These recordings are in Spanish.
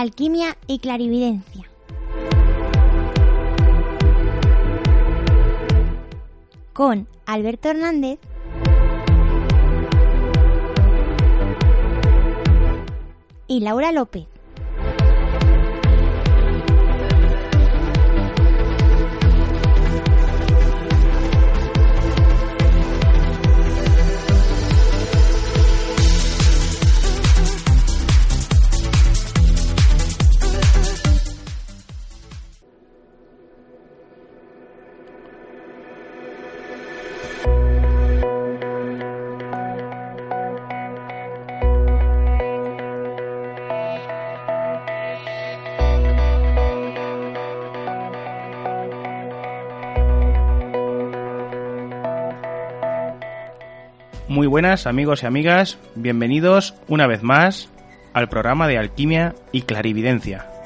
alquimia y clarividencia. Con Alberto Hernández y Laura López. Muy buenas amigos y amigas, bienvenidos una vez más al programa de Alquimia y Clarividencia.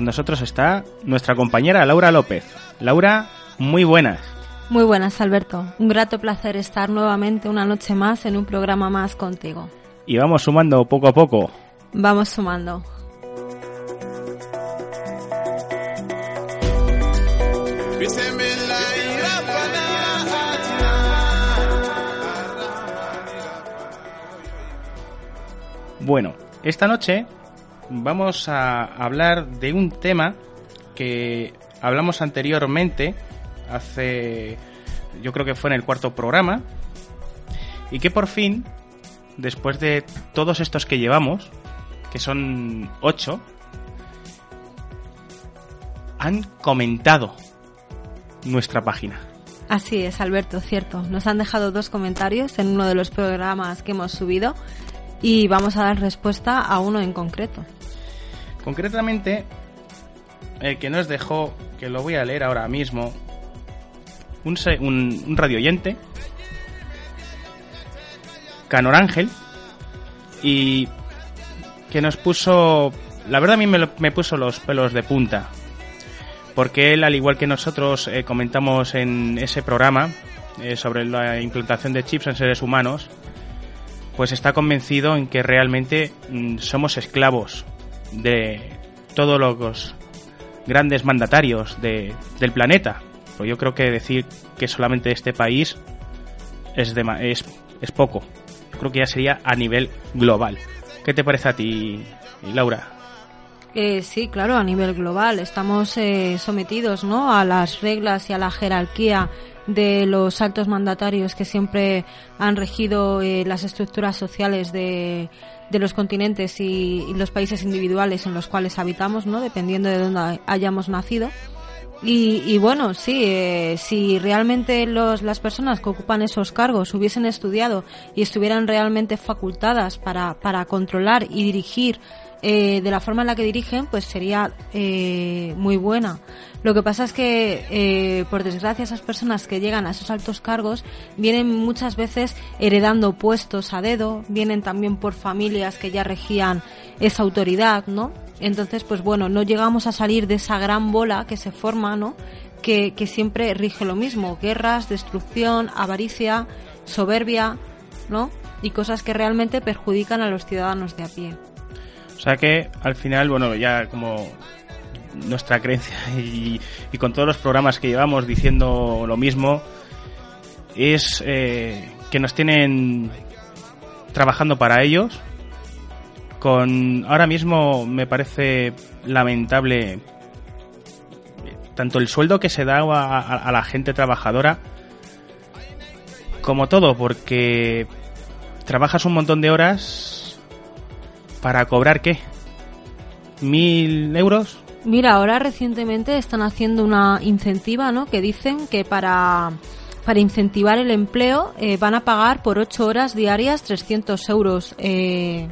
Con nosotros está nuestra compañera Laura López. Laura, muy buenas. Muy buenas, Alberto. Un grato placer estar nuevamente una noche más en un programa más contigo. Y vamos sumando poco a poco. Vamos sumando. Bueno, esta noche vamos a hablar de un tema que hablamos anteriormente, hace, yo creo que fue en el cuarto programa, y que por fin, después de todos estos que llevamos, que son ocho, han comentado nuestra página. Así es, Alberto, cierto. Nos han dejado dos comentarios en uno de los programas que hemos subido y vamos a dar respuesta a uno en concreto. Concretamente, el que nos dejó, que lo voy a leer ahora mismo, un, un, un radio oyente, Canor Ángel, y que nos puso, la verdad a mí me puso los pelos de punta, porque él, al igual que nosotros eh, comentamos en ese programa eh, sobre la implantación de chips en seres humanos, pues está convencido en que realmente mm, somos esclavos de todos los grandes mandatarios de- del planeta. Pues yo creo que decir que solamente este país es, dema- es, es poco. Yo creo que ya sería a nivel global. ¿Qué te parece a ti, Laura? Eh, sí, claro, a nivel global estamos eh, sometidos ¿no? a las reglas y a la jerarquía de los altos mandatarios que siempre han regido eh, las estructuras sociales de, de los continentes y, los países individuales en los cuales habitamos, ¿no? dependiendo de dónde hayamos nacido. Y, y bueno, sí, eh, si realmente los, las personas que ocupan esos cargos hubiesen estudiado y estuvieran realmente facultadas para, para controlar y dirigir eh, de la forma en la que dirigen, pues sería eh, muy buena. Lo que pasa es que, eh, por desgracia, esas personas que llegan a esos altos cargos vienen muchas veces heredando puestos a dedo, vienen también por familias que ya regían esa autoridad, ¿no? Entonces, pues bueno, no llegamos a salir de esa gran bola que se forma, ¿no? Que, que siempre rige lo mismo, guerras, destrucción, avaricia, soberbia, ¿no? Y cosas que realmente perjudican a los ciudadanos de a pie. O sea que al final, bueno, ya como nuestra creencia y, con todos los programas que llevamos diciendo lo mismo, es eh, que nos tienen trabajando para ellos. Con ahora mismo me parece lamentable tanto el sueldo que se da a la gente trabajadora como todo, porque trabajas un montón de horas para cobrar qué? ¿Mil euros? Mira, ahora recientemente están haciendo una incentiva, ¿no? Que dicen que para, para incentivar el empleo eh, van a pagar por ocho horas diarias 300 euros eh,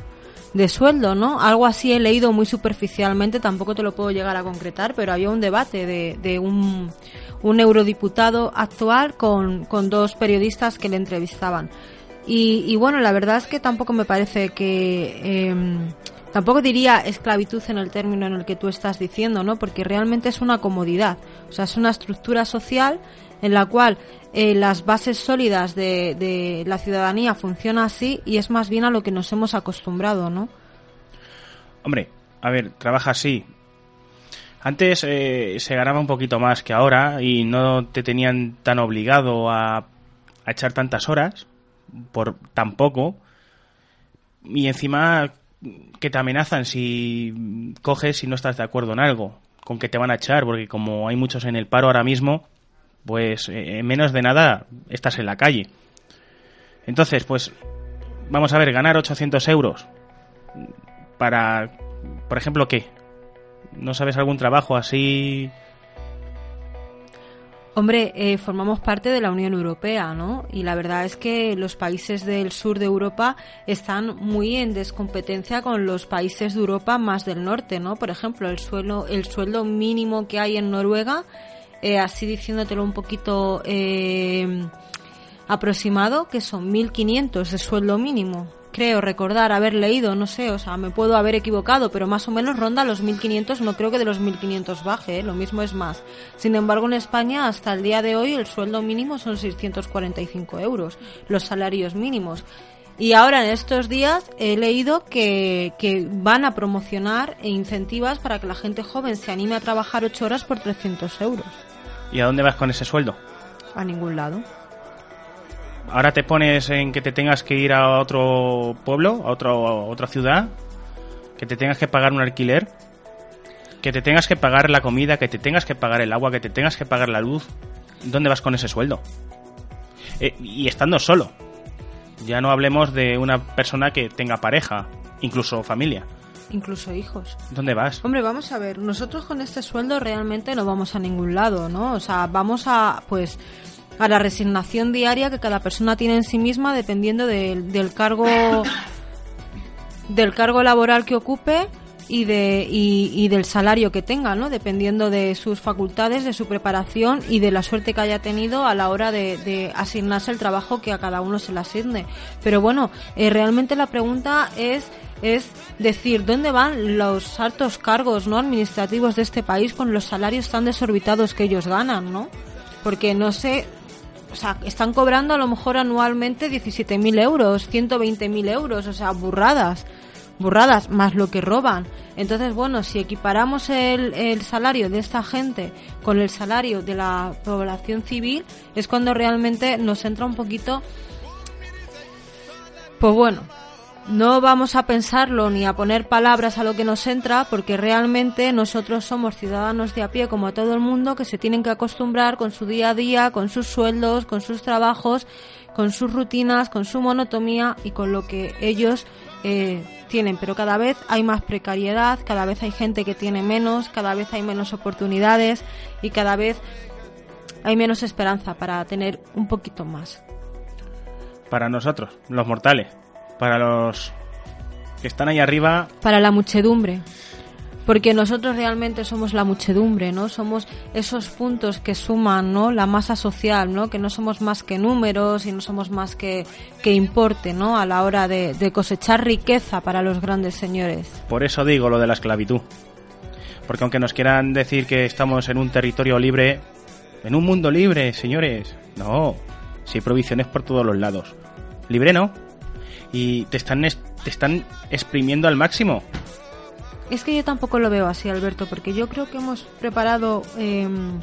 de sueldo, ¿no? Algo así he leído muy superficialmente, tampoco te lo puedo llegar a concretar, pero había un debate de, de un, un eurodiputado actual con, con dos periodistas que le entrevistaban. Y, y bueno, la verdad es que tampoco me parece que... em, Tampoco diría esclavitud en el término en el que tú estás diciendo, ¿no? Porque realmente es una comodidad. O sea, es una estructura social en la cual eh, las bases sólidas de, de la ciudadanía funcionan así y es más bien a lo que nos hemos acostumbrado, ¿no? Hombre, a ver, trabaja así. Antes eh, se ganaba un poquito más que ahora y no te tenían tan obligado a, a echar tantas horas por tan poco. Y encima que te amenazan si coges y no estás de acuerdo en algo, con que te van a echar, porque como hay muchos en el paro ahora mismo, pues eh, en menos de nada estás en la calle. Entonces, pues vamos a ver, ganar 800 euros para, por ejemplo, ¿qué? ¿No sabes algún trabajo así? Hombre, eh, formamos parte de la Unión Europea, ¿no? Y la verdad es que los países del sur de Europa están muy en descompetencia con los países de Europa más del norte, ¿no? Por ejemplo, el sueldo, el sueldo mínimo que hay en Noruega, eh, así diciéndotelo un poquito eh, aproximado, que son 1.500 de sueldo mínimo creo recordar haber leído, no sé, o sea, me puedo haber equivocado, pero más o menos ronda los 1500, no creo que de los 1500 baje, ¿eh? lo mismo es más. Sin embargo, en España, hasta el día de hoy, el sueldo mínimo son 645 euros, los salarios mínimos. Y ahora en estos días he leído que, que van a promocionar e incentivas para que la gente joven se anime a trabajar 8 horas por 300 euros. ¿Y a dónde vas con ese sueldo? A ningún lado ahora te pones en que te tengas que ir a otro pueblo, a, otro, a otra ciudad, que te tengas que pagar un alquiler, que te tengas que pagar la comida, que te tengas que pagar el agua, que te tengas que pagar la luz. ¿Dónde vas con ese sueldo? Eh, y estando solo. Ya no hablemos de una persona que tenga pareja, incluso familia. Incluso hijos. ¿Dónde vas? Hombre, vamos a ver, nosotros con este sueldo realmente no vamos a ningún lado, ¿no? O sea, vamos a, pues, a la resignación diaria que cada persona tiene en sí misma dependiendo del cargo del cargo laboral que ocupe y, de, y, del salario que tenga, ¿no? Dependiendo de sus facultades, de su preparación y de la suerte que haya tenido a la hora de, asignarse el trabajo que a cada uno se le asigne. Pero bueno, eh, realmente la pregunta es es decir, ¿dónde van los altos cargos no administrativos de este país con los salarios tan desorbitados que ellos ganan, ¿no? Porque no sé o sea, están cobrando a lo mejor anualmente 17.000 euros, 120.000 euros, o sea, burradas, burradas, más lo que roban. Entonces, bueno, si equiparamos el, el salario de esta gente con el salario de la población civil, es cuando realmente nos entra un poquito, pues bueno, no vamos a pensarlo ni a poner palabras a lo que nos entra porque realmente nosotros somos ciudadanos de a pie como todo el mundo que se tienen que acostumbrar con su día a día, con sus sueldos, con sus trabajos, con sus rutinas, con su monotomía y con lo que ellos eh, tienen. Pero cada vez hay más precariedad, cada vez hay gente que tiene menos, cada vez hay menos oportunidades y cada vez hay menos esperanza para tener un poquito más. Para nosotros, los mortales para los que están ahí arriba. Para la muchedumbre. Porque nosotros realmente somos la muchedumbre, ¿no? Somos esos puntos que suman, ¿no? La masa social, ¿no? Que no somos más que números y no somos más que, que importe, ¿no? A la hora de, de cosechar riqueza para los grandes señores. Por eso digo lo de la esclavitud. Porque aunque nos quieran decir que estamos en un territorio libre, en un mundo libre, señores, no. Si hay provisiones por todos los lados. Libre no, y te están, te están exprimiendo al máximo. Es que yo tampoco lo veo así, Alberto, porque yo creo que hemos preparado em,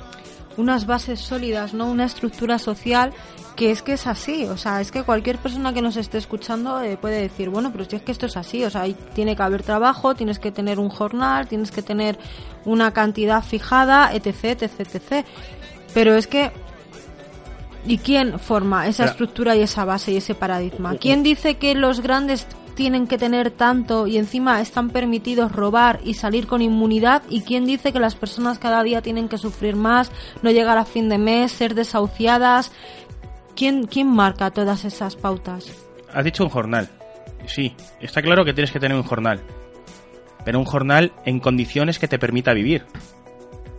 unas bases sólidas, ¿no? Una estructura social que es que es así, o sea, es que cualquier persona que nos esté escuchando eh, puede decir, bueno, pero si es que esto es así, o sea, tiene que haber trabajo, tienes que tener un jornal, tienes que tener una cantidad fijada, etc, etc, etc. Pero es que ¿Y quién forma esa estructura y esa base y ese paradigma? ¿Quién dice que los grandes tienen que tener tanto y encima están permitidos robar y salir con inmunidad? ¿Y quién dice que las personas cada día tienen que sufrir más, no llegar a fin de mes, ser desahuciadas? ¿Quién, quién marca todas esas pautas? Has dicho un jornal. Sí, está claro que tienes que tener un jornal. Pero un jornal en condiciones que te permita vivir.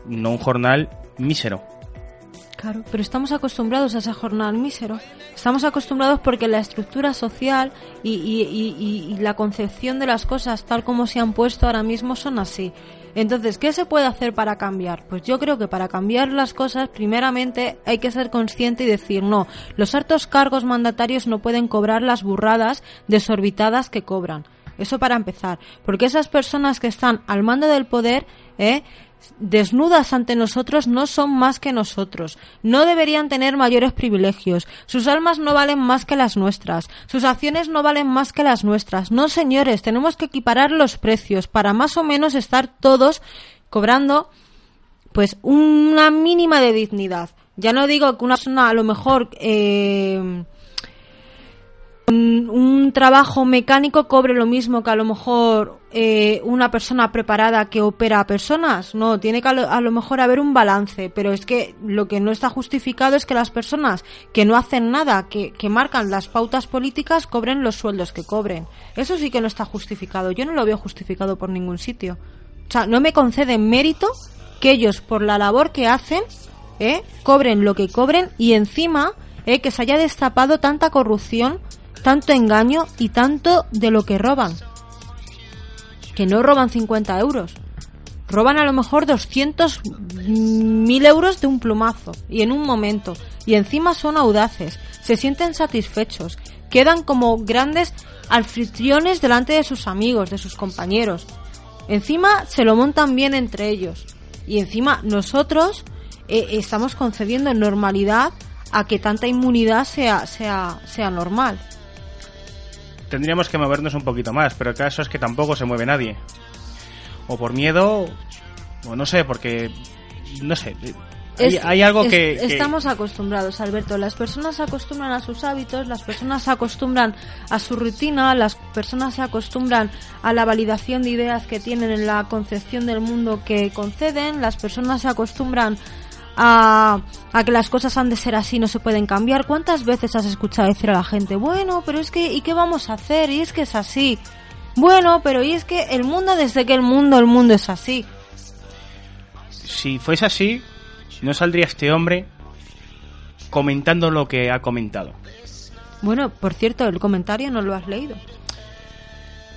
No un jornal mísero Claro, pero estamos acostumbrados a esa jornada mísero. Estamos acostumbrados porque la estructura social y, y, y, la concepción de las cosas tal como se han puesto ahora mismo son así. Entonces, ¿qué se puede hacer para cambiar? Pues yo creo que para cambiar las cosas, primeramente hay que ser consciente y decir, no, los altos cargos mandatarios no pueden cobrar las burradas desorbitadas que cobran. Eso para empezar. Porque esas personas que están al mando del poder, ¿eh? desnudas ante nosotros no son más que nosotros, no deberían tener mayores privilegios, sus almas no valen más que las nuestras, sus acciones no valen más que las nuestras. No, señores, tenemos que equiparar los precios para más o menos estar todos cobrando pues una mínima de dignidad. Ya no digo que una persona a lo mejor eh, un, trabajo mecánico cobre lo mismo que a lo mejor eh, una persona preparada que opera a personas. No, tiene que a lo, mejor haber un balance, pero es que lo que no está justificado es que las personas que no hacen nada, que, que marcan las pautas políticas, cobren los sueldos que cobren. Eso sí que no está justificado. Yo no lo veo justificado por ningún sitio. O sea, no me conceden mérito que ellos, por la labor que hacen, eh, cobren lo que cobren y encima eh, que se haya destapado tanta corrupción tanto engaño y tanto de lo que roban. Que no roban 50 euros. Roban a lo mejor 200.000 euros de un plumazo y en un momento. Y encima son audaces, se sienten satisfechos, quedan como grandes anfitriones delante de sus amigos, de sus compañeros. Encima se lo montan bien entre ellos. Y encima nosotros eh, estamos concediendo normalidad a que tanta inmunidad sea, sea, sea normal tendríamos que movernos un poquito más, pero el caso es que tampoco se mueve nadie. O por miedo, o no sé, porque, no sé, hay, algo que, Estamos acostumbrados, Alberto. Las personas se acostumbran a sus hábitos, las personas se acostumbran a su rutina, las personas se acostumbran a la validación de ideas que tienen en la concepción del mundo que conceden, las personas se acostumbran a, que las cosas han de ser así, no se pueden cambiar. ¿Cuántas veces has escuchado decir a la gente, bueno, pero es que, ¿y qué vamos a hacer? Y es que es así. Bueno, pero y es que el mundo, desde que el mundo, el mundo es así. Si fuese así, no saldría este hombre comentando lo que ha comentado. Bueno, por cierto, el comentario no lo has leído.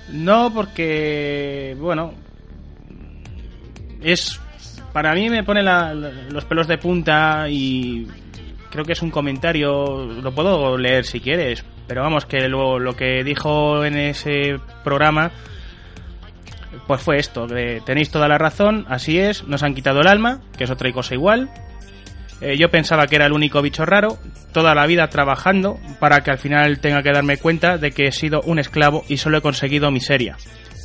No, porque, bueno, es para mí me pone los pelos de punta y creo que es un comentario, lo puedo leer si quieres, pero vamos, que lo, lo que dijo en ese programa, pues fue esto, de, tenéis toda la razón, así es, nos han quitado el alma, que es otra cosa igual. Eh, yo pensaba que era el único bicho raro, toda la vida trabajando para que al final tenga que darme cuenta de que he sido un esclavo y solo he conseguido miseria.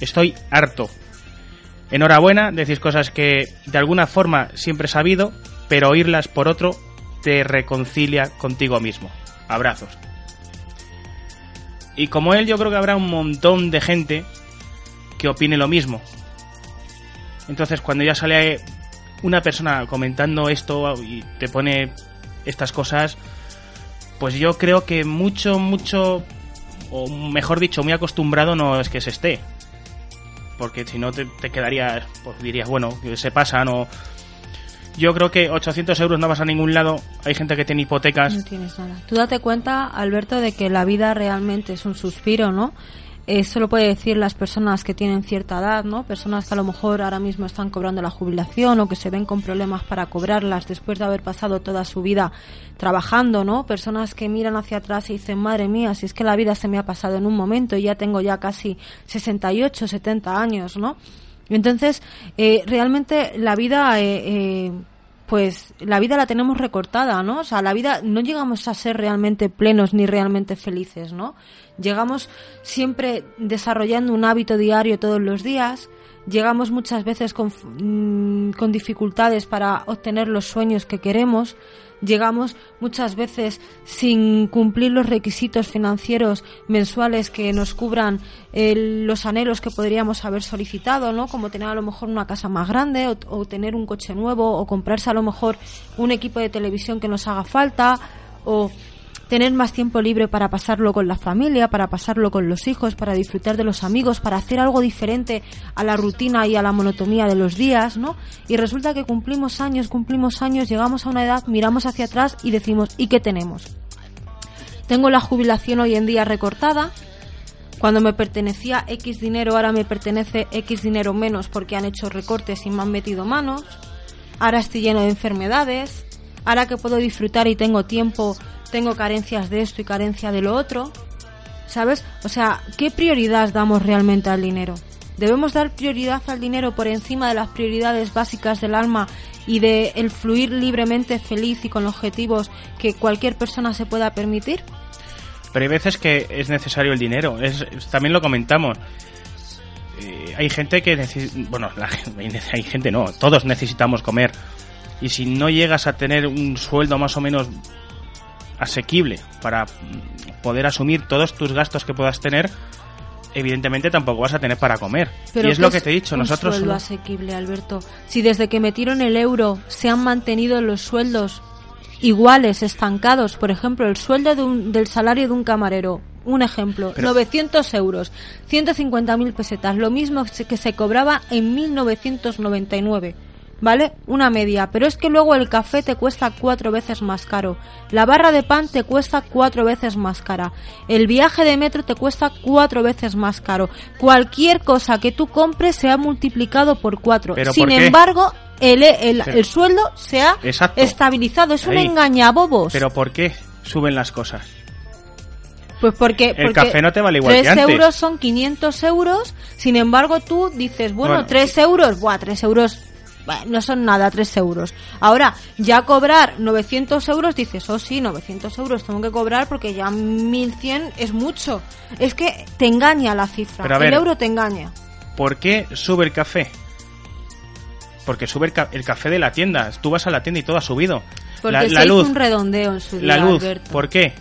Estoy harto, Enhorabuena, decís cosas que de alguna forma siempre he sabido, pero oírlas por otro te reconcilia contigo mismo. Abrazos. Y como él, yo creo que habrá un montón de gente que opine lo mismo. Entonces, cuando ya sale una persona comentando esto y te pone estas cosas, pues yo creo que mucho, mucho, o mejor dicho, muy acostumbrado no es que se esté porque si no te, quedarías, pues dirías, bueno, se pasan o... Yo creo que 800 euros no vas a ningún lado. Hay gente que tiene hipotecas. No tienes nada. Tú date cuenta, Alberto, de que la vida realmente es un suspiro, ¿no? Eso lo puede decir las personas que tienen cierta edad, ¿no? Personas que a lo mejor ahora mismo están cobrando la jubilación o que se ven con problemas para cobrarlas después de haber pasado toda su vida trabajando, ¿no? Personas que miran hacia atrás y dicen, madre mía, si es que la vida se me ha pasado en un momento y ya tengo ya casi 68, 70 años, ¿no? Entonces, eh, realmente la vida... Eh, eh, pues la vida la tenemos recortada, ¿no? O sea, la vida no llegamos a ser realmente plenos ni realmente felices, ¿no? Llegamos siempre desarrollando un hábito diario todos los días, llegamos muchas veces con, mm, con dificultades para obtener los sueños que queremos, llegamos muchas veces sin cumplir los requisitos financieros mensuales que nos cubran los anhelos que podríamos haber solicitado, ¿no? Como tener a lo mejor una casa más grande o, tener un coche nuevo o comprarse a lo mejor un equipo de televisión que nos haga falta o tener más tiempo libre para pasarlo con la familia, para pasarlo con los hijos, para disfrutar de los amigos, para hacer algo diferente a la rutina y a la monotonía de los días, ¿no? Y resulta que cumplimos años, cumplimos años, llegamos a una edad, miramos hacia atrás y decimos, ¿y qué tenemos? Tengo la jubilación hoy en día recortada, cuando me pertenecía X dinero, ahora me pertenece X dinero menos porque han hecho recortes y me han metido manos. Ahora estoy lleno de enfermedades. Ahora que puedo disfrutar y tengo tiempo, tengo carencias de esto y carencia de lo otro. ¿Sabes? O sea, ¿qué prioridad damos realmente al dinero? ¿Debemos dar prioridad al dinero por encima de las prioridades básicas del alma y de el fluir libremente feliz y con objetivos que cualquier persona se pueda permitir? Pero hay veces que es necesario el dinero. Es, también lo comentamos. Eh, hay gente que bueno, hay gente no, todos necesitamos comer. Y si no llegas a tener un sueldo más o menos asequible para poder asumir todos tus gastos que puedas tener, evidentemente tampoco vas a tener para comer. y es lo que te he dicho, un nosotros... Sueldo asequible, Alberto. Si desde que metieron el euro se han mantenido los sueldos iguales, estancados, por ejemplo, el sueldo del salario de un camarero, un ejemplo, 900 euros, 150.000 pesetas, lo mismo que se cobraba en 1999. ¿Vale? Una media, pero es que luego el café te cuesta cuatro veces más caro, la barra de pan te cuesta cuatro veces más cara, el viaje de metro te cuesta cuatro veces más caro, cualquier cosa que tú compres se ha multiplicado por cuatro. Sin embargo, el, el, sueldo se ha estabilizado, es un engañabobos. Pero ¿por qué suben las cosas? Pues porque, el café no te vale igual 3 euros son 500 euros, sin embargo tú dices, bueno, bueno 3 euros, buah, 3 euros no son nada, 3 euros. Ahora, ya cobrar 900 euros, dices, oh sí, 900 euros tengo que cobrar porque ya 1100 es mucho. Es que te engaña la cifra, el euro te engaña. ¿Por qué sube el café? Porque sube el, café de la tienda. Tú vas a la tienda y todo ha subido. Porque la, luz, un redondeo en su La luz, ¿por qué?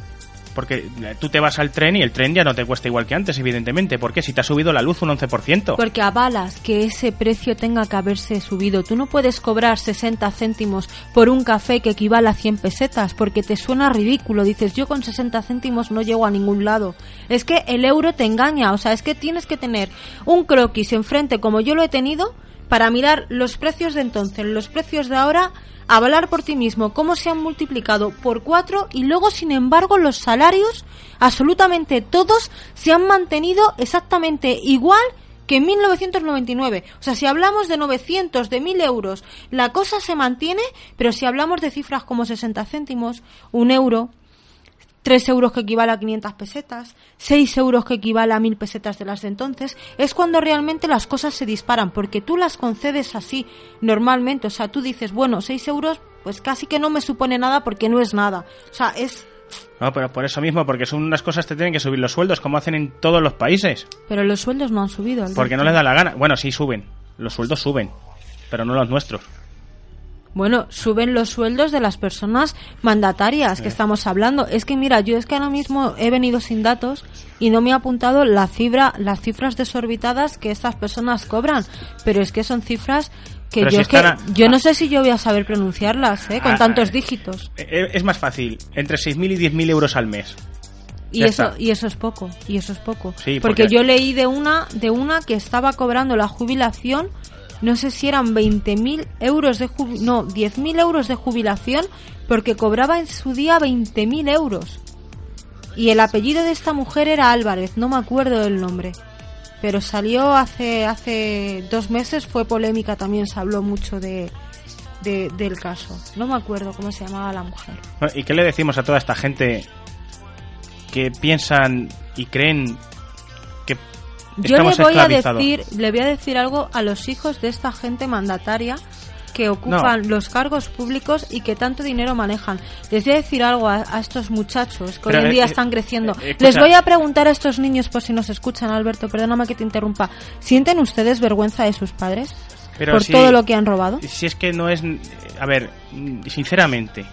Porque tú te vas al tren y el tren ya no te cuesta igual que antes, evidentemente. ¿Por qué? Si te ha subido la luz un 11%. Porque avalas que ese precio tenga que haberse subido. Tú no puedes cobrar 60 céntimos por un café que equivale a 100 pesetas porque te suena ridículo. Dices, yo con 60 céntimos no llego a ningún lado. Es que el euro te engaña. O sea, es que tienes que tener un croquis enfrente como yo lo he tenido para mirar los precios de entonces, los precios de ahora hablar por ti mismo cómo se han multiplicado por cuatro y luego, sin embargo, los salarios, absolutamente todos, se han mantenido exactamente igual que en 1999. O sea, si hablamos de 900, de 1000 euros, la cosa se mantiene, pero si hablamos de cifras como 60 céntimos, un euro, 3 euros que equivale a 500 pesetas, 6 euros que equivale a 1000 pesetas de las de entonces, es cuando realmente las cosas se disparan, porque tú las concedes así normalmente. O sea, tú dices, bueno, 6 euros, pues casi que no me supone nada porque no es nada. O sea, es. No, pero por eso mismo, porque son unas cosas que tienen que subir los sueldos, como hacen en todos los países. Pero los sueldos no han subido. Porque no les da la gana. Bueno, sí suben. Los sueldos suben, pero no los nuestros. Bueno, suben los sueldos de las personas mandatarias que estamos hablando. Es que mira, yo es que ahora mismo he venido sin datos y no me ha apuntado la cifra, las cifras desorbitadas que estas personas cobran, pero es que son cifras que yo es que yo no sé si yo voy a saber pronunciarlas, ¿eh? con tantos dígitos. Eh, eh, es más fácil, entre 6.000 y 10.000 euros al mes. Y eso, y eso es poco, y eso es poco. porque... porque yo leí de una, de una que estaba cobrando la jubilación no sé si eran 20.000 euros de no, 10.000 euros de jubilación porque cobraba en su día 20.000 euros. Y el apellido de esta mujer era Álvarez, no me acuerdo del nombre. Pero salió hace, hace dos meses, fue polémica también, se habló mucho de, del caso. No me acuerdo cómo se llamaba la mujer. ¿Y qué le decimos a toda esta gente que piensan y creen yo le voy a decir, le voy a decir algo a los hijos de esta gente mandataria que ocupan los cargos públicos y que tanto dinero manejan. Les voy a decir algo a, estos muchachos que hoy en día eh, están creciendo. Eh, Les voy a preguntar a estos niños, por si nos escuchan, Alberto, perdóname que te interrumpa. ¿Sienten ustedes vergüenza de sus padres? por todo lo que han robado. Si es que no es. A ver, sinceramente,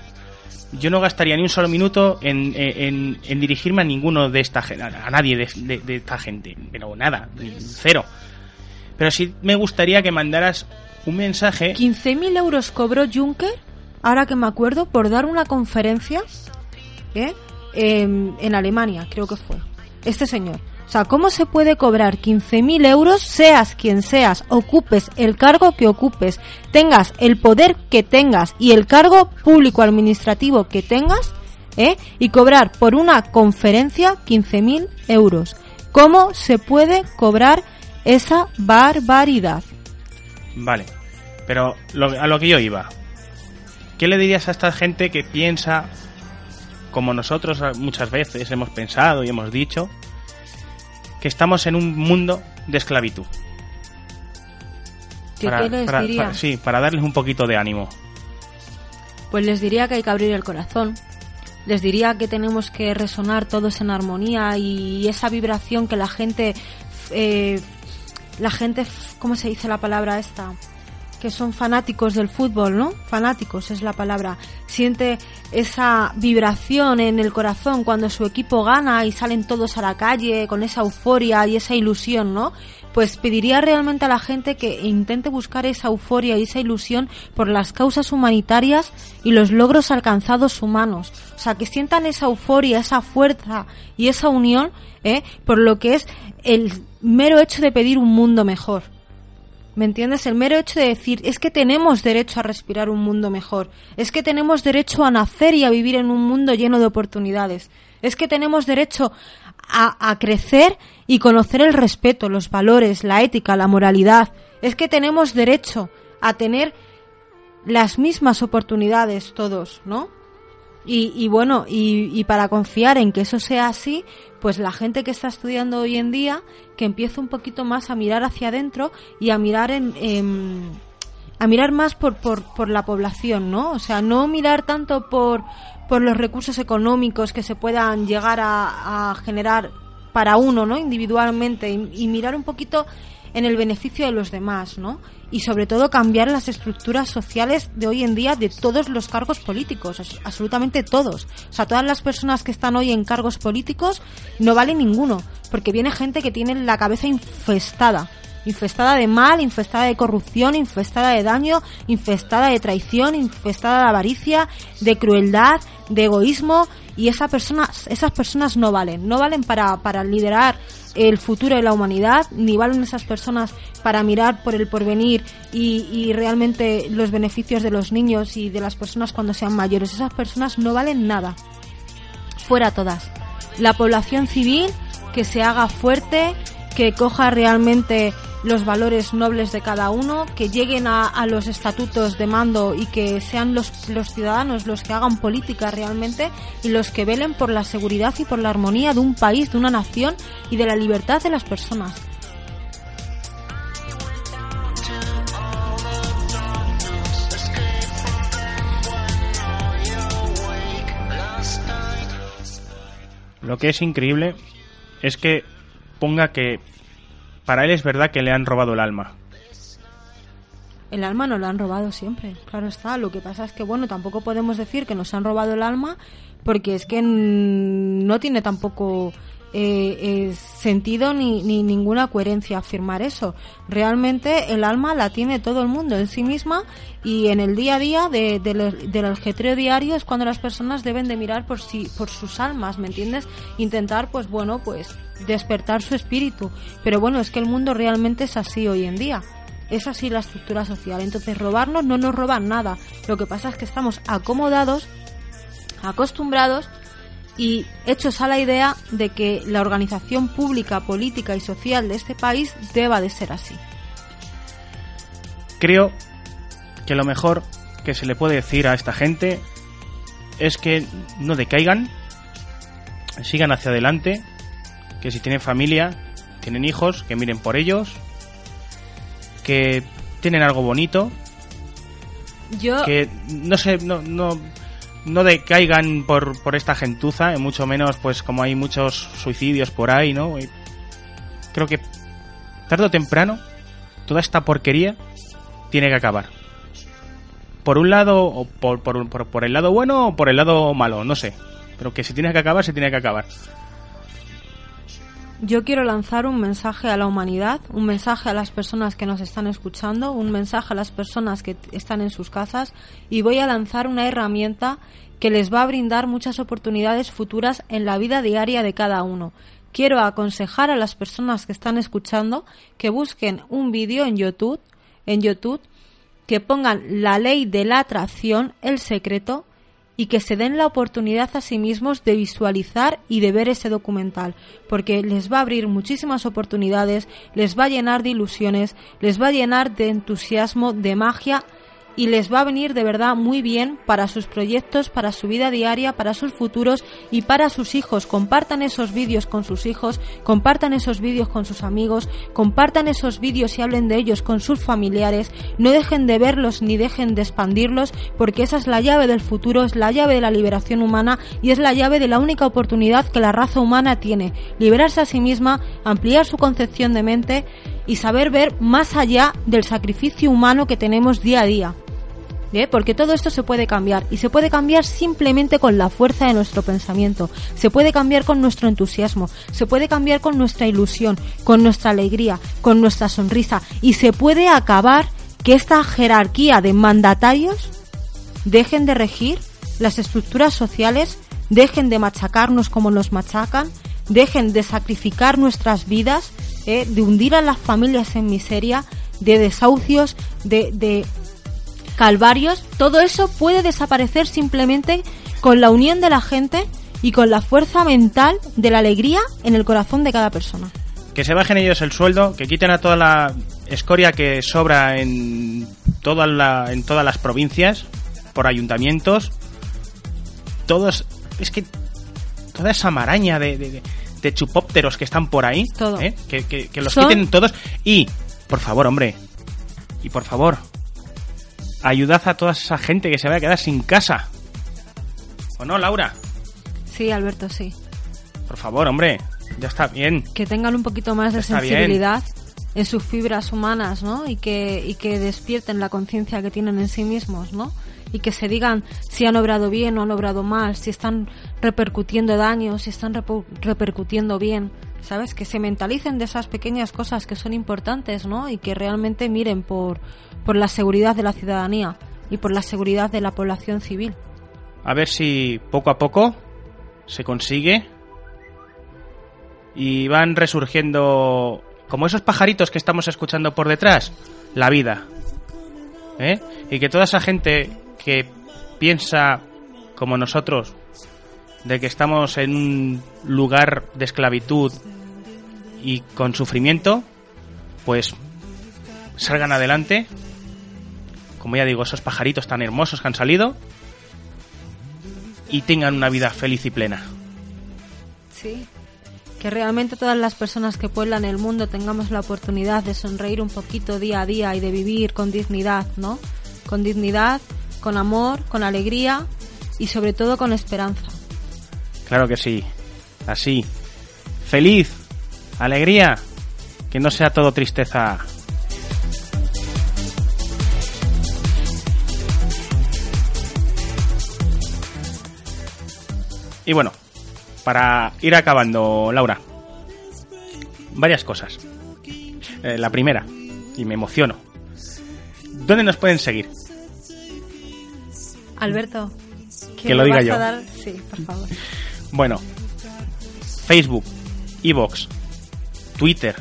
yo no gastaría ni un solo minuto en, en, dirigirme a ninguno de esta a nadie de, esta gente, pero nada, cero. Pero sí me gustaría que mandaras un mensaje. 15.000 euros cobró Juncker, ahora que me acuerdo, por dar una conferencia. ¿eh? em, en Alemania, creo que fue. Este señor. O sea, ¿cómo se puede cobrar 15.000 euros, seas quien seas, ocupes el cargo que ocupes, tengas el poder que tengas y el cargo público administrativo que tengas, ¿eh? y cobrar por una conferencia 15.000 euros? ¿Cómo se puede cobrar esa barbaridad? Vale, pero a lo que yo iba. ¿Qué le dirías a esta gente que piensa, como nosotros muchas veces hemos pensado y hemos dicho, que estamos en un mundo de esclavitud? ¿Qué, les diría? sí, para darles un poquito de ánimo. Pues les diría que hay que abrir el corazón. Les diría que tenemos que resonar todos en armonía y esa vibración que la gente eh, la gente, ¿cómo se dice la palabra esta? Que son fanáticos del fútbol, ¿no? Fanáticos es la palabra. Siente esa vibración en el corazón cuando su equipo gana y salen todos a la calle con esa euforia y esa ilusión, ¿no? Pues pediría realmente a la gente que intente buscar esa euforia y esa ilusión por las causas humanitarias y los logros alcanzados humanos. O sea, que sientan esa euforia, esa fuerza y esa unión, ¿eh? Por lo que es el mero hecho de pedir un mundo mejor. ¿Me entiendes? El mero hecho de decir, es que tenemos derecho a respirar un mundo mejor, es que tenemos derecho a nacer y a vivir en un mundo lleno de oportunidades, es que tenemos derecho a, a crecer y conocer el respeto, los valores, la ética, la moralidad, es que tenemos derecho a tener las mismas oportunidades todos, ¿no? Y, y bueno, y, y, para confiar en que eso sea así, pues la gente que está estudiando hoy en día, que empiece un poquito más a mirar hacia adentro y a mirar en, a mirar más por, por, por, la población, ¿no? O sea, no mirar tanto por, por los recursos económicos que se puedan llegar a, generar para uno, ¿no? Individualmente y mirar un poquito en el beneficio de los demás, ¿no? Y sobre todo cambiar las estructuras sociales de hoy en día de todos los cargos políticos, absolutamente todos. O sea, todas las personas que están hoy en cargos políticos no vale ninguno, porque viene gente que tiene la cabeza infestada infestada de mal, infestada de corrupción, infestada de daño, infestada de traición, infestada de avaricia, de crueldad, de egoísmo y esa persona, esas personas no valen, no valen para, para liderar el futuro de la humanidad, ni valen esas personas para mirar por el porvenir y, y realmente los beneficios de los niños y de las personas cuando sean mayores. Esas personas no valen nada. Fuera todas. La población civil que se haga fuerte, que coja realmente los valores nobles de cada uno, que lleguen a, los estatutos de mando y que sean los, los ciudadanos los que hagan política realmente y los que velen por la seguridad y por la armonía de un país, de una nación y de la libertad de las personas. Lo que es increíble es que ponga que para él es verdad que le han robado el alma. El alma no lo han robado siempre, claro está. Lo que pasa es que, bueno, tampoco podemos decir que nos han robado el alma porque es que no tiene tampoco eh, eh, sentido ni, ni, ninguna coherencia afirmar eso. Realmente el alma la tiene todo el mundo en sí misma y en el día a día de, de, del aljetreo diario es cuando las personas deben de mirar por, si, por sus almas, ¿me entiendes? Intentar, pues bueno, pues despertar su espíritu. Pero bueno, es que el mundo realmente es así hoy en día. Es así la estructura social. Entonces robarnos no nos roban nada. Lo que pasa es que estamos acomodados, acostumbrados y hechos a la idea de que la organización pública, política y social de este país deba de ser así. Creo que lo mejor que se le puede decir a esta gente es que no decaigan, sigan hacia adelante, que si tienen familia, tienen hijos, que miren por ellos, que tienen algo bonito, Yo... que no sé, no, no, no decaigan por, por esta gentuza, mucho menos pues como hay muchos suicidios por ahí, ¿no? Y creo que tarde o temprano toda esta porquería tiene que acabar. Por un lado, o por, por, por, por el lado bueno o por el lado malo, no sé. Pero que si tiene que acabar, se tiene que acabar. Yo quiero lanzar un mensaje a la humanidad, un mensaje a las personas que nos están escuchando, un mensaje a las personas que están en sus casas y voy a lanzar una herramienta que les va a brindar muchas oportunidades futuras en la vida diaria de cada uno. Quiero aconsejar a las personas que están escuchando que busquen un vídeo en YouTube, en YouTube, que pongan la ley de la atracción, el secreto, y que se den la oportunidad a sí mismos de visualizar y de ver ese documental, porque les va a abrir muchísimas oportunidades, les va a llenar de ilusiones, les va a llenar de entusiasmo, de magia y les va a venir de verdad muy bien para sus proyectos, para su vida diaria, para sus futuros y para sus hijos. Compartan esos vídeos con sus hijos, compartan esos vídeos con sus amigos, compartan esos vídeos y hablen de ellos con sus familiares. No dejen de verlos ni dejen de expandirlos porque esa es la llave del futuro, es la llave de la liberación humana y es la llave de la única oportunidad que la raza humana tiene. Liberarse a sí misma, ampliar su concepción de mente y saber ver más allá del sacrificio humano que tenemos día a día. ¿Eh? Porque todo esto se puede cambiar y se puede cambiar simplemente con la fuerza de nuestro pensamiento, se puede cambiar con nuestro entusiasmo, se puede cambiar con nuestra ilusión, con nuestra alegría, con nuestra sonrisa y se puede acabar que esta jerarquía de mandatarios dejen de regir las estructuras sociales, dejen de machacarnos como nos machacan, dejen de sacrificar nuestras vidas, ¿eh? de hundir a las familias en miseria, de desahucios, de, de calvarios, todo eso puede desaparecer simplemente con la unión de la gente y con la fuerza mental de la alegría en el corazón de cada persona. Que se bajen ellos el sueldo, que quiten a toda la escoria que sobra en, la, en todas las provincias, por ayuntamientos. Todos, es que toda esa maraña de, de chupópteros que están por ahí, Todo. ¿eh? que, que- que los Son- quiten todos. Y, por favor, hombre, y por favor, ayudad a toda esa gente que se va a quedar sin casa. ¿O no, Laura? Sí, Alberto, sí. Por favor, hombre, ya está bien. Que tengan un poquito más de bien. sensibilidad en sus fibras humanas, ¿no? Y que, y que despierten la conciencia que tienen en sí mismos, ¿no? Y que se digan si han obrado bien o han obrado mal, si están repercutiendo daños, si están repercutiendo bien, ¿sabes? Que se mentalicen de esas pequeñas cosas que son importantes, ¿no? Y que realmente miren por, por la seguridad de la ciudadanía y por la seguridad de la población civil. A ver si poco a poco se consigue y van resurgiendo como esos pajaritos que estamos escuchando por detrás, la vida. ¿Eh? Y que toda esa gente que piensa como nosotros de que estamos en un lugar de esclavitud y con sufrimiento, pues salgan adelante. Como ya digo, esos pajaritos tan hermosos que han salido y tengan una vida feliz y plena. Sí. Que realmente todas las personas que pueblan el mundo tengamos la oportunidad de sonreír un poquito día a día y de vivir con dignidad, ¿no? Con dignidad, con amor, con alegría y sobre todo con esperanza. Claro que sí. Así. Feliz. Alegría. Que no sea todo tristeza. Y bueno, para ir acabando, Laura. Varias cosas. Eh, la primera, y me emociono. ¿Dónde nos pueden seguir? Alberto, Que lo diga vas yo. a dar? Sí, por favor. Bueno, Facebook, Evox, Twitter,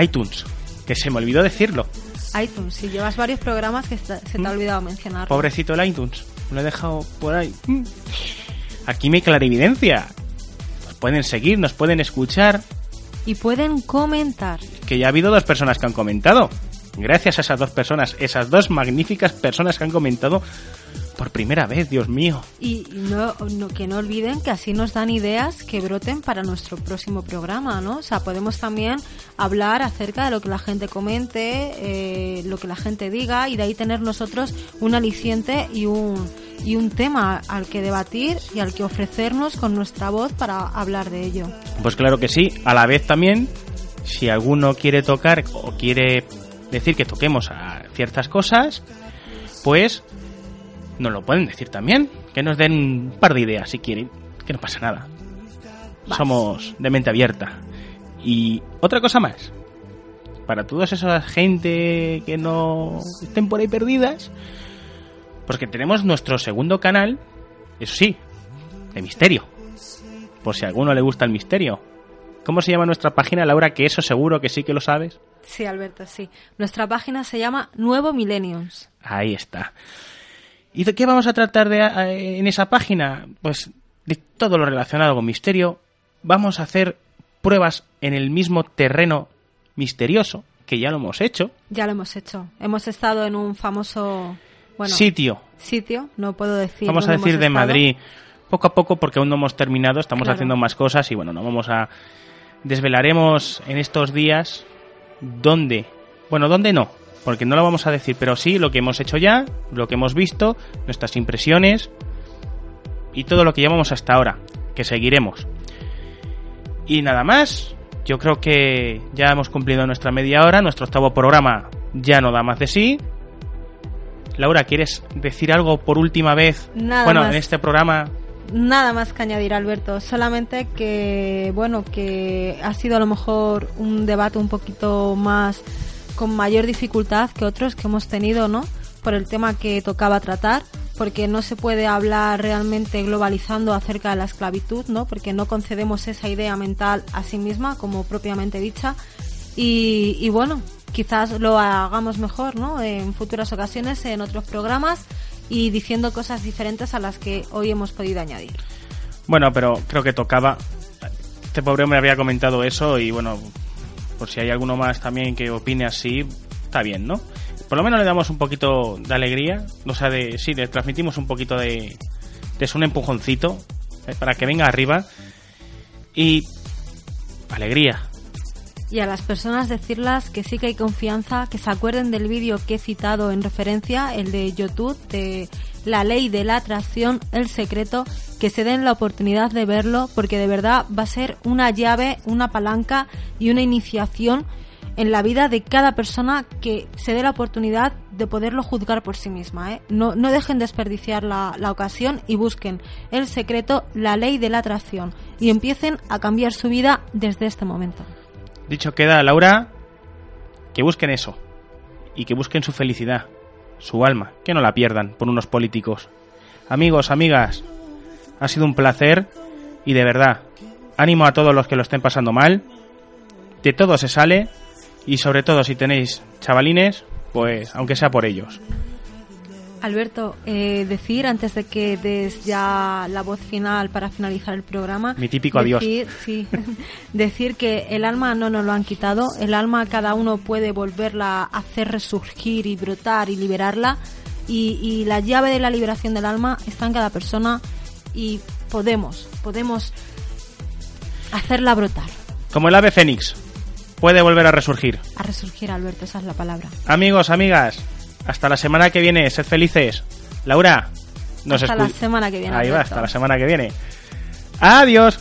iTunes, que se me olvidó decirlo. iTunes, si llevas varios programas que se te ha olvidado mencionar. Pobrecito el iTunes, lo he dejado por ahí. Mm. Aquí mi clarividencia. Nos pueden seguir, nos pueden escuchar, Y pueden comentar. que ya ha habido dos personas que han comentado. Gracias a esas dos personas, esas dos magníficas personas que han comentado por primera vez, Dios mío. Y no, no- que no olviden que así nos dan ideas que broten para nuestro próximo programa, ¿no? O sea, podemos también hablar acerca de lo que la gente comente, eh, lo que la gente diga y de ahí tener nosotros un aliciente y un, y un tema al que debatir y al que ofrecernos con nuestra voz para hablar de ello. Pues claro que sí, a la vez también, si alguno quiere tocar o quiere decir que toquemos a ciertas cosas, pues nos lo pueden decir también, que nos den un par de ideas si quieren, que no pasa nada. Somos de mente abierta. Y otra cosa más, para toda esa gente que no estén por ahí perdidas, Porque tenemos nuestro segundo canal, eso sí, de misterio. Por si a alguno le gusta el misterio. ¿Cómo se llama nuestra página, Laura? Que eso seguro que sí que lo sabes. Sí, Alberto, sí. Nuestra página se llama Nuevo Millenniums. Ahí está. ¿Y de qué vamos a tratar de, eh, en esa página? Pues de todo lo relacionado con misterio. Vamos a hacer pruebas en el mismo terreno misterioso, que ya lo hemos hecho. Ya lo hemos hecho. Hemos estado en un famoso bueno, sitio. Sitio, no puedo decir. Vamos a decir de estado. Madrid. Poco a poco, porque aún no hemos terminado, estamos Claro. haciendo más cosas y bueno, no vamos a. Desvelaremos en estos días dónde. Bueno, dónde no, porque no lo vamos a decir, pero sí lo que hemos hecho ya, lo que hemos visto, nuestras impresiones y todo lo que llevamos hasta ahora, que seguiremos. Y nada más, yo creo que ya hemos cumplido nuestra media hora, nuestro octavo programa ya no da más de sí. Laura, ¿quieres decir algo por última vez? Nada bueno, más. en este programa Nada más que añadir, Alberto. Solamente que, bueno, que ha sido a lo mejor un debate un poquito más con mayor dificultad que otros que hemos tenido, ¿no? Por el tema que tocaba tratar, porque no se puede hablar realmente globalizando acerca de la esclavitud, ¿no? Porque no concedemos esa idea mental a sí misma como propiamente dicha. Y, y bueno, quizás lo hagamos mejor, ¿no? En futuras ocasiones, en otros programas y diciendo cosas diferentes a las que hoy hemos podido añadir. Bueno, pero creo que tocaba. Este pobre hombre había comentado eso y bueno, por si hay alguno más también que opine así, está bien, ¿no? Por lo menos le damos un poquito de alegría, o sea, de, sí, le transmitimos un poquito de, de un empujoncito ¿eh? para que venga arriba y alegría. Y a las personas decirlas que sí que hay confianza, que se acuerden del vídeo que he citado en referencia, el de YouTube, de la ley de la atracción, el secreto, que se den la oportunidad de verlo, porque de verdad va a ser una llave, una palanca y una iniciación en la vida de cada persona que se dé la oportunidad de poderlo juzgar por sí misma. ¿eh? No, no dejen desperdiciar la, la ocasión y busquen el secreto, la ley de la atracción, y empiecen a cambiar su vida desde este momento. Dicho queda, Laura, que busquen eso y que busquen su felicidad, su alma, que no la pierdan por unos políticos. Amigos, amigas, ha sido un placer y de verdad, ánimo a todos los que lo estén pasando mal. De todo se sale y sobre todo si tenéis chavalines, pues aunque sea por ellos. Alberto, eh, decir antes de que des ya la voz final para finalizar el programa. Mi típico adiós. decir, Sí, decir que el alma no nos lo han quitado. El alma cada uno puede volverla a hacer resurgir y brotar y liberarla. Y, y la llave de la liberación del alma está en cada persona y podemos, podemos hacerla brotar. Como el ave fénix, puede volver a resurgir. A resurgir, Alberto, esa es la palabra. Amigos, amigas, hasta la semana que viene, sed felices. Laura, nos Hasta la semana que viene, Ahí va, hasta la semana que viene. Adiós.